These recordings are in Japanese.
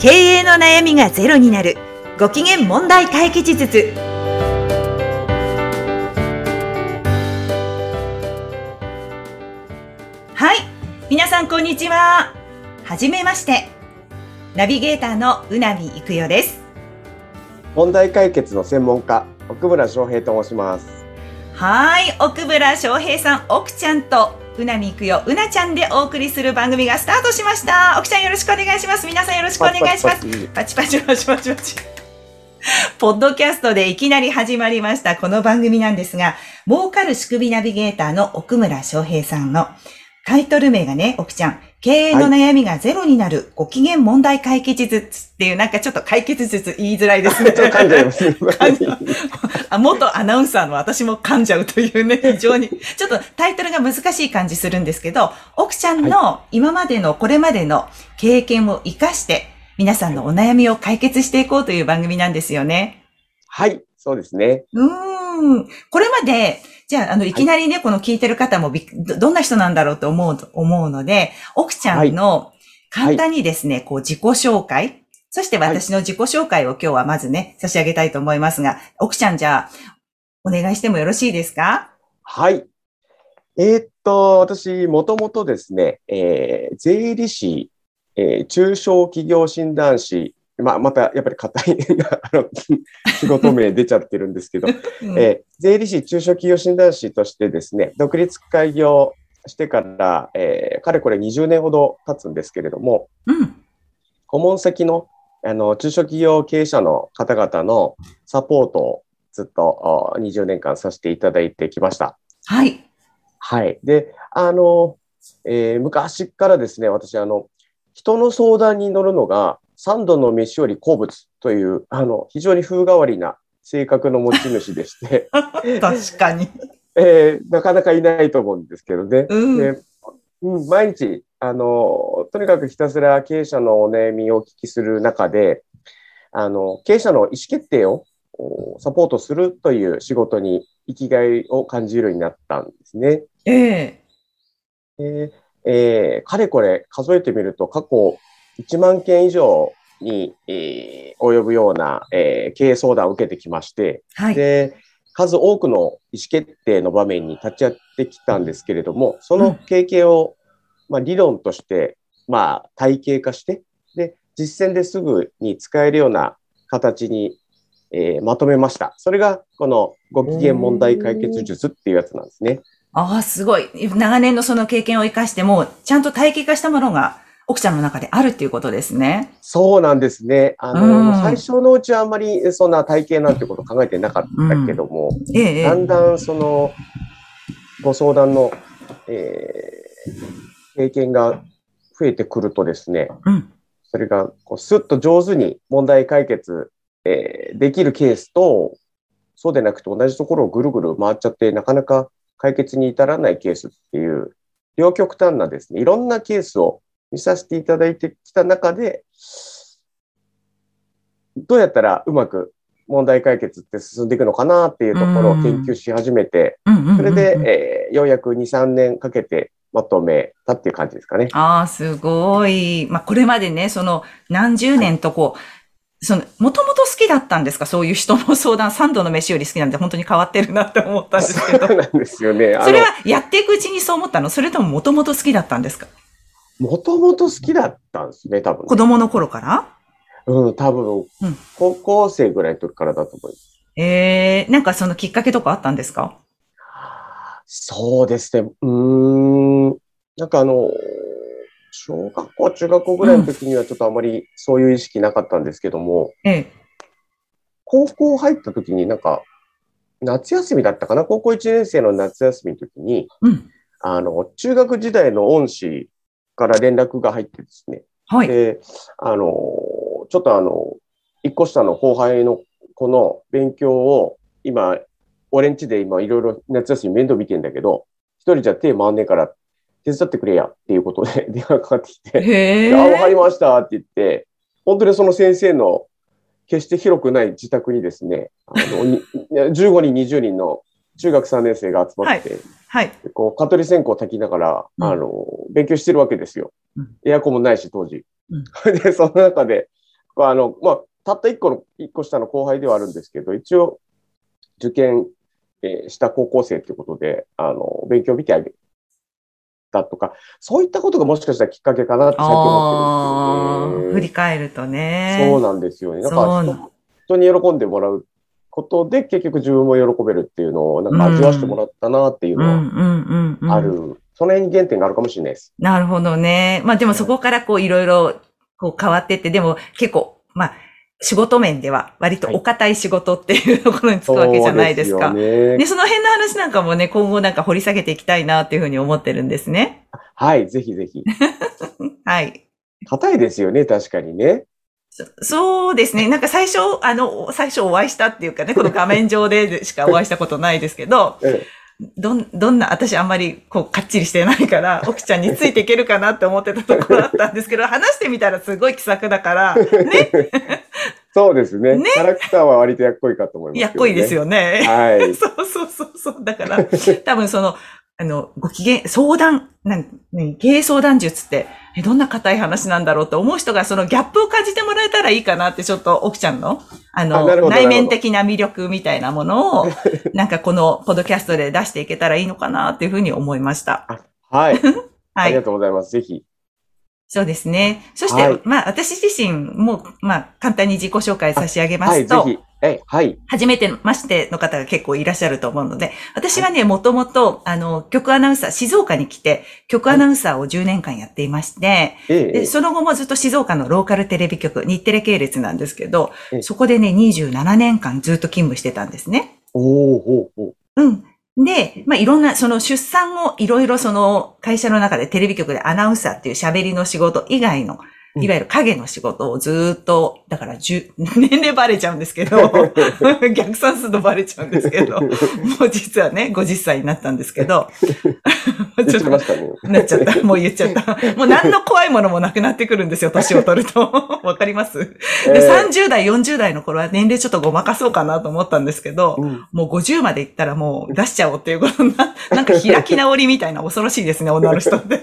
経営の悩みがゼロになる。ご機嫌問題解決術。はい。皆さんこんにちは。はじめまして。ナビゲーターのうなみいくよです。問題解決の専門家奥村翔平と申します。はい。奥村翔平さん奥ちゃんとうなみいくようなちゃんでお送りする番組がスタートしました。おきちゃんよろしくお願いします。皆さんよろしくお願いします。パチパチパチパチパチ。ポッドキャストでいきなり始まりましたこの番組なんですが、儲かる仕組みナビゲーターの奥村翔平さんのタイトル名がね、奥ちゃん、経営の悩みがゼロになるご機嫌問題解決術っていう、なんかちょっと解決術言いづらいですね。ちょっと噛んじゃいます。あ元アナウンサーの私も噛んじゃうというね、非常に、ちょっとタイトルが難しい感じするんですけど、奥ちゃんの今までの、これまでの経験を活かして、皆さんのお悩みを解決していこうという番組なんですよね。はい、そうですね。うん。これまで、じゃあ、あの、い。きなりね、はい、この聞いてる方もど、どんな人なんだろうと思う、思うので、奥ちゃんの簡単にですね、はい、こう、自己紹介、そして私の自己紹介を今日はまずね、差し上げたいと思いますが、奥ちゃんじゃあ、お願いしてもよろしいですか？はい。えー、っと、私、もともとですね、えー、税理士えー、中小企業診断士、まあ、またやっぱり硬いあの 仕事名出ちゃってるんですけど、うん、えー、税理士中小企業診断士としてですね、独立開業してから、えー、かれこれ20年ほど経つんですけれども、うん、顧問先のあの中小企業経営者の方々のサポートをずっと20年間させていただいてきました。はい。はい。で、あの、えー、昔からですね、私、あの、人の相談に乗るのが三度の飯より好物という、あの、非常に風変わりな性格の持ち主でして。確かに。えー、なかなかいないと思うんですけどね。うん、でうん、毎日、あの、とにかくひたすら経営者のお悩みをお聞きする中で、あの、経営者の意思決定をサポートするという仕事に生きがいを感じるようになったんですね。ええー、えー、かれこれ数えてみると過去1万件以上に、えー、及ぶような、えー、経営相談を受けてきまして、はい、で、数多くの意思決定の場面に立ち会ってきたんですけれども、その経験を、うん、まあ、理論として、まあ、体系化して、で、実践ですぐに使えるような形に、えー、まとめました。それが、このご機嫌問題解決術っていうやつなんですね。ああ、すごい。長年のその経験を生かしても、ちゃんと体系化したものが奥ちゃんの中であるっていうことですね。そうなんですね。あの、うん、最初のうちはあんまりそんな体系なんてこと考えてなかったけども、うんええ、だんだんその、ご相談の、えー、経験が増えてくるとですね、うん、それがこうスッと上手に問題解決、えー、できるケースと、そうでなくて同じところをぐるぐる回っちゃって、なかなか解決に至らないケースっていう、両極端なですね、いろんなケースを見させていただいてきた中で、どうやったらうまく問題解決って進んでいくのかなっていうところを研究し始めて、それで、えー、ようやく2、3年かけてまとめたっていう感じですかね。ああ、すごい。まあ、これまでね、その何十年とこう、その、もともと好きだったんですか？そういう人の相談、3度の飯より好きなんで本当に変わってるなって思ったんですけど。そうなんですよね。それはやっていくうちにそう思ったの？それとももともと好きだったんですか？もともと好きだったんですね、多分、ね、子供の頃から？うん、多分、うん、高校生ぐらいの時からだと思います。ええー、なんかそのきっかけとかあったんですか？そうですね。うん、なんかあの、小学校、中学校ぐらいの時にはちょっとあまりそういう意識なかったんですけども、ええ、高校入った時になんか、夏休みだったかな？高校1年生の夏休みの時に、うん、あの、中学時代の恩師から連絡が入ってですね、はい。で、あの、ちょっとあの、一個下の後輩の子の勉強を今、俺んちで今いろいろ夏休み面倒見てんだけど、一人じゃ手回んねえから手伝ってくれやっていうことで 電話かかってきて、あ、わかりましたって言って、本当にその先生の決して広くない自宅にですね、あの15人、20人の中学3年生が集まって、はい。こう、蚊取り線香を焚きながら、うん、あの、勉強してるわけですよ。うん、エアコンもないし、当時。うん、で、その中で、構あの、まあ、たった一個の、一個下の後輩ではあるんですけど、一応、受験、えーした高校生ということで、あの、勉強見てあげたとか、そういったことがもしかしたらきっかけかなって最近思ってるんですよね。振り返るとね。そうなんですよね。なんか人に喜んでもらうことで結局自分も喜べるっていうのをなんか味わわせてもらったなっていうのは。ある。その辺に原点があるかもしれないです。なるほどね。まあでもそこからこういろいろこう変わってって、でも結構、まあ仕事面では割とお堅い仕事っていうところにつくわけじゃないですか。そうでねで、その辺の話なんかもね、今後なんか掘り下げていきたいなっていうふうに思ってるんですね。はい、ぜひぜひ。はい。硬いですよね、確かにね。そそうですね。なんか最初、あの、最初お会いしたっていうかね、この画面上でしかお会いしたことないですけど、えどん、どんな、私あんまりこう、かっちりしてないから、奥ちゃんについていけるかなって思ってたところだったんですけど、話してみたらすごい気さくだから、ね、そうですねねキャラクターは割とやっこいかと思います、やっこいいです。よね。はい。そうそうそうそう。だから、多分その、あの、ご機嫌、相談、なん、ね、経営相談術って、え、どんな硬い話なんだろうと思う人が、そのギャップを感じてもらえたらいいかなって、ちょっと奥ちゃんの、あの、内面的な魅力みたいなものを、なんかこのポッドキャストで出していけたらいいのかなっていうふうに思いました。はい。は いありが。とうございます。ぜひ。そうですね。そして、はいまあ、私自身も、まあ、簡単に自己紹介差し上げまはい、すと、ぜひ。え、はい。初めてましての方が結構いらっしゃると思うので、私はね、もともと、あの、曲アナウンサー、静岡に来て、曲アナウンサーを10年間やっていまして、ええで、その後もずっと静岡のローカルテレビ局、日テレ系列なんですけどええ、そこでね、27年間ずっと勤務してたんですね。おーほうほう。うん。で、まあ、いろんな、その出産をいろいろその会社の中でテレビ局でアナウンサーっていう喋りの仕事以外の、うんいわゆる影の仕事をずーっと、だから10、年齢バレちゃうんですけど、逆算するとバレちゃうんですけど、もう実はね、50歳になったんですけど、ちゃいましたね。なっちゃった。もう言っちゃった。もう何の怖いものもなくなってくるんですよ、年を取ると。わかります？で、ええ30代、40代の頃は年齢ちょっとごまかそうかなと思ったんですけど、うんもう50まで行ったらもう出しちゃおうっていうことにな、なんか開き直りみたいな恐ろしいですね、女の人って。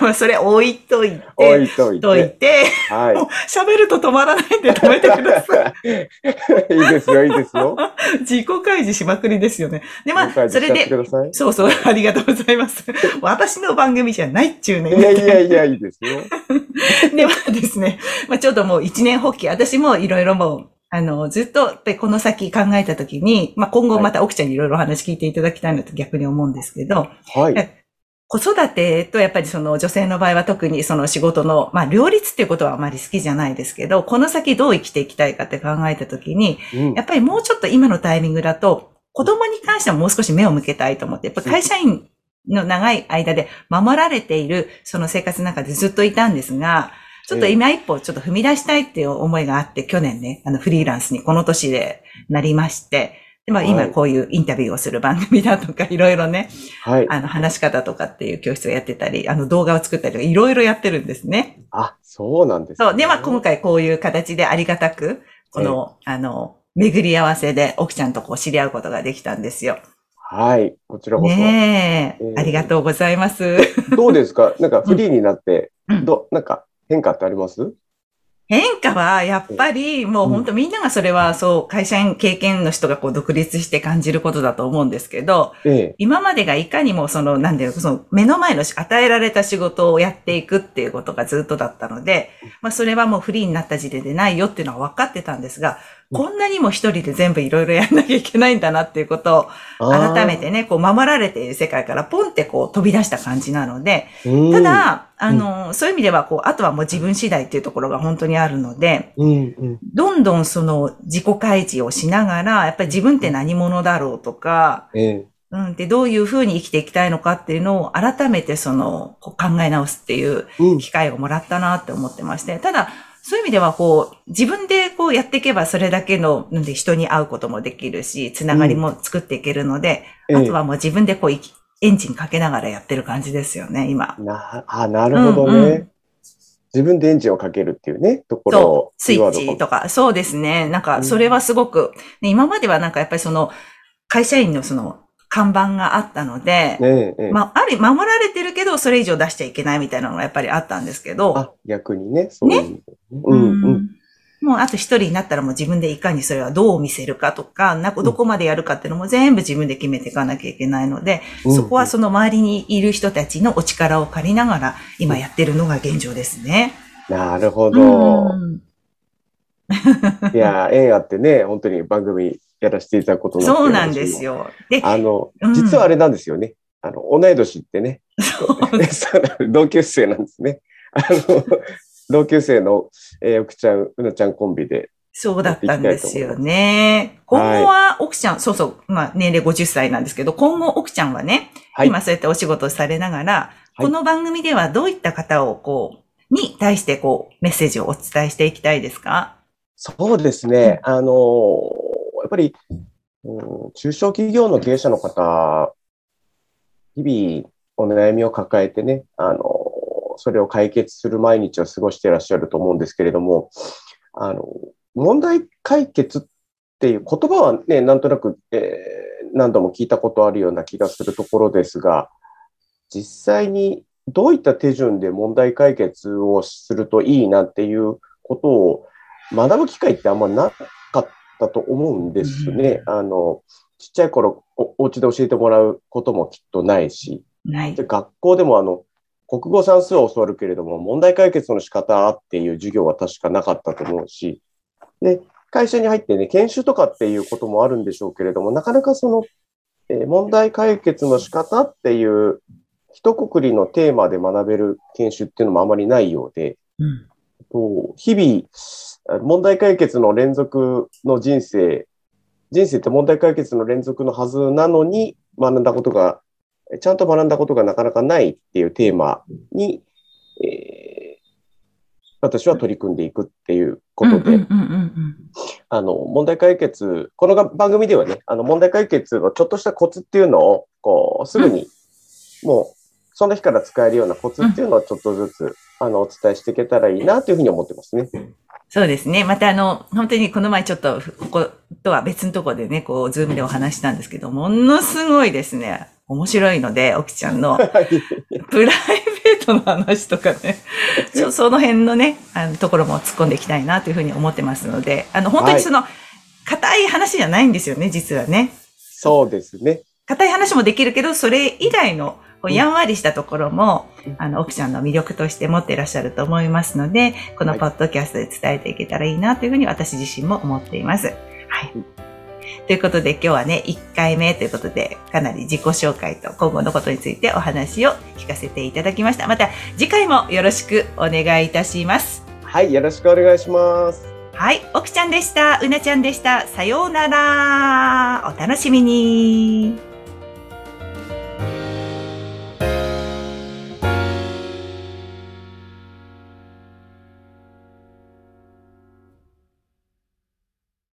まあそれ置いとい置て、いといて。て、はもう喋ると止まらないんで止めてください。い。いいですよ、いいですよ。自己開示しまくりですよね。で、まあ、それで。そうそう、ありがとうございます。私の番組じゃないっちゅうね。いやいやいや、いいですよ。ではですね、まあ、ちょっともう一年発起、私もいろいろもう、あの、ずっとやっぱりこの先考えたときに、まあ、今後また奥ちゃんにいろいろ話聞いていただきたいなと逆に思うんですけど、はい。え子育てとやっぱりその女性の場合は特にその仕事の、まあ、両立っていうことはあまり好きじゃないですけど、この先どう生きていきたいかって考えたときに、うん。やっぱりもうちょっと今のタイミングだと、子供に関してはもう少し目を向けたいと思って、やっぱ会社員の長い間で守られているその生活の中でずっといたんですが、ちょっと今一歩ちょっと踏み出したいっていう思いがあって、去年ね、あのフリーランスにこの年でなりまして、でまあ今はいこういうインタビューをする番組だとか、いろいろね、はい。あの話し方とかっていう教室をやってたり、あの動画を作ったりとか、いろいろやってるんですね。あ、そうなんですね。そう。で、まあ今回こういう形でありがたく、この、あの、巡り合わせで奥ちゃんとこう知り合うことができたんですよ。はい。こちらこそ。ねええ、ーありがとうございます。どうですか？なんかフリーになって、うんど、なんか変化ってあります？変化はやっぱりもう本当みんながそれはそう会社員経験の人がこう独立して感じることだと思うんですけど、ええ。今までがいかにもその、なんだよ、その目の前のし与えられた仕事をやっていくっていうことがずっとだったので、まあそれはもうフリーになった時点でないよっていうのは分かってたんですが、こんなにも一人で全部いろいろやんなきゃいけないんだなっていうことを改めてね、こう守られている世界からポンってこう飛び出した感じなので、ただ、あの、そういう意味ではこう、あとはもう自分次第っていうところが本当にあるので、うん、うん、どんどんその自己開示をしながら、やっぱり自分って何者だろうとか、ええ。うん、で、どういうふうに生きていきたいのかっていうのを改めてその、考え直すっていううん、機会をもらったなって思ってまして、ただ、そういう意味ではこう、自分でこうやっていけばそれだけの、なんで人に会うこともできるし、つながりも作っていけるので、ええ。あとはもう自分でこう、エンジンかけながらやってる感じですよね、今。な、あ、なるほどね。うんうん。自分でエンジンをかけるっていうね、ところ。そをう、スイッチとか、そうですね。なんか、それはすごく、ね、今まではなんかやっぱりその、会社員のその、看板があったので、ねえ、ええ。まあ、ある、守られてるけど、それ以上出しちゃいけないみたいなのがやっぱりあったんですけど、あ、逆にね、そういう。うん、うん。もうあと一人になったらもう自分でいかにそれはどう見せるかとか、などこまでやるかっていうのも全部自分で決めていかなきゃいけないので、うんそこはその周りにいる人たちのお力を借りながら今やってるのが現状ですね。なるほうど。んいや、縁あってね、本当に番組やらせていただくことそうなんですよ。よ。で、あのうん、実はあれなんですよね。あの、同い年ってね、そう 同級生なんですね。あの、同級生の、えー、奥ちゃん、うなちゃんコンビで。そうだったんですよね。今後は奥ちゃん、そうそう、まあ年齢50歳なんですけど、今後奥ちゃんはね、はい。今そうやってお仕事をされながら、はいこの番組ではどういった方をこう、に対してこう、メッセージをお伝えしていきたいですか？そうですね。あのーやっぱり、うん、中小企業の経営者の方、日々お悩みを抱えてね、あのーそれを解決する毎日を過ごしていらっしゃると思うんですけれども、あの、問題解決っていう言葉はね、なんとなく、えー何度も聞いたことあるような気がするところですが、実際にどういった手順で問題解決をするといいなっていうことを学ぶ機会ってあんまなかったと思うんですね。あの、ちっちゃい頃お、お家で教えてもらうこともきっとないし、はいで。学校でもあの、国語算数を教わるけれども、問題解決の仕方っていう授業は確かなかったと思うし、で、会社に入ってね、研修とかっていうこともあるんでしょうけれども、なかなかその、えー問題解決の仕方っていう、一括りのテーマで学べる研修っていうのもあまりないようで、うん。と日々、問題解決の連続の人生、人生って問題解決の連続のはずなのに、学んだことが、ちゃんと学んだことがなかなかないっていうテーマに、えー私は取り組んでいくっていうことで、あの、問題解決、このが番組ではね、あの、問題解決のちょっとしたコツっていうのを、こう、すぐに、もう、その日から使えるようなコツっていうのをちょっとずつ、あの、お伝えしていけたらいいなというふうに思ってますね。そうですね。またあの、本当にこの前ちょっと、こことは別のところでね、こう、ズームでお話したんですけど、ものすごいですね。面白いので、奥ちゃんのプライベートの話とかね、ちょその辺のね、あのところも突っ込んでいきたいなというふうに思ってますので、あの、本当にその、硬い話じゃないんですよね、実はね。そうですね。硬い話もできるけど、それ以外の、こううんやんわりしたところもうん、あの、奥ちゃんの魅力として持っていらっしゃると思いますので、このはいポッドキャストで伝えていけたらいいなというふうに私自身も思っています。はい。ということで今日はね、1回目ということで、かなり自己紹介と今後のことについてお話を聞かせていただきました。また次回もよろしくお願いいたします。はい、よろしくお願いします。はい、奥ちゃんでした。うなちゃんでした。さようなら。お楽しみに。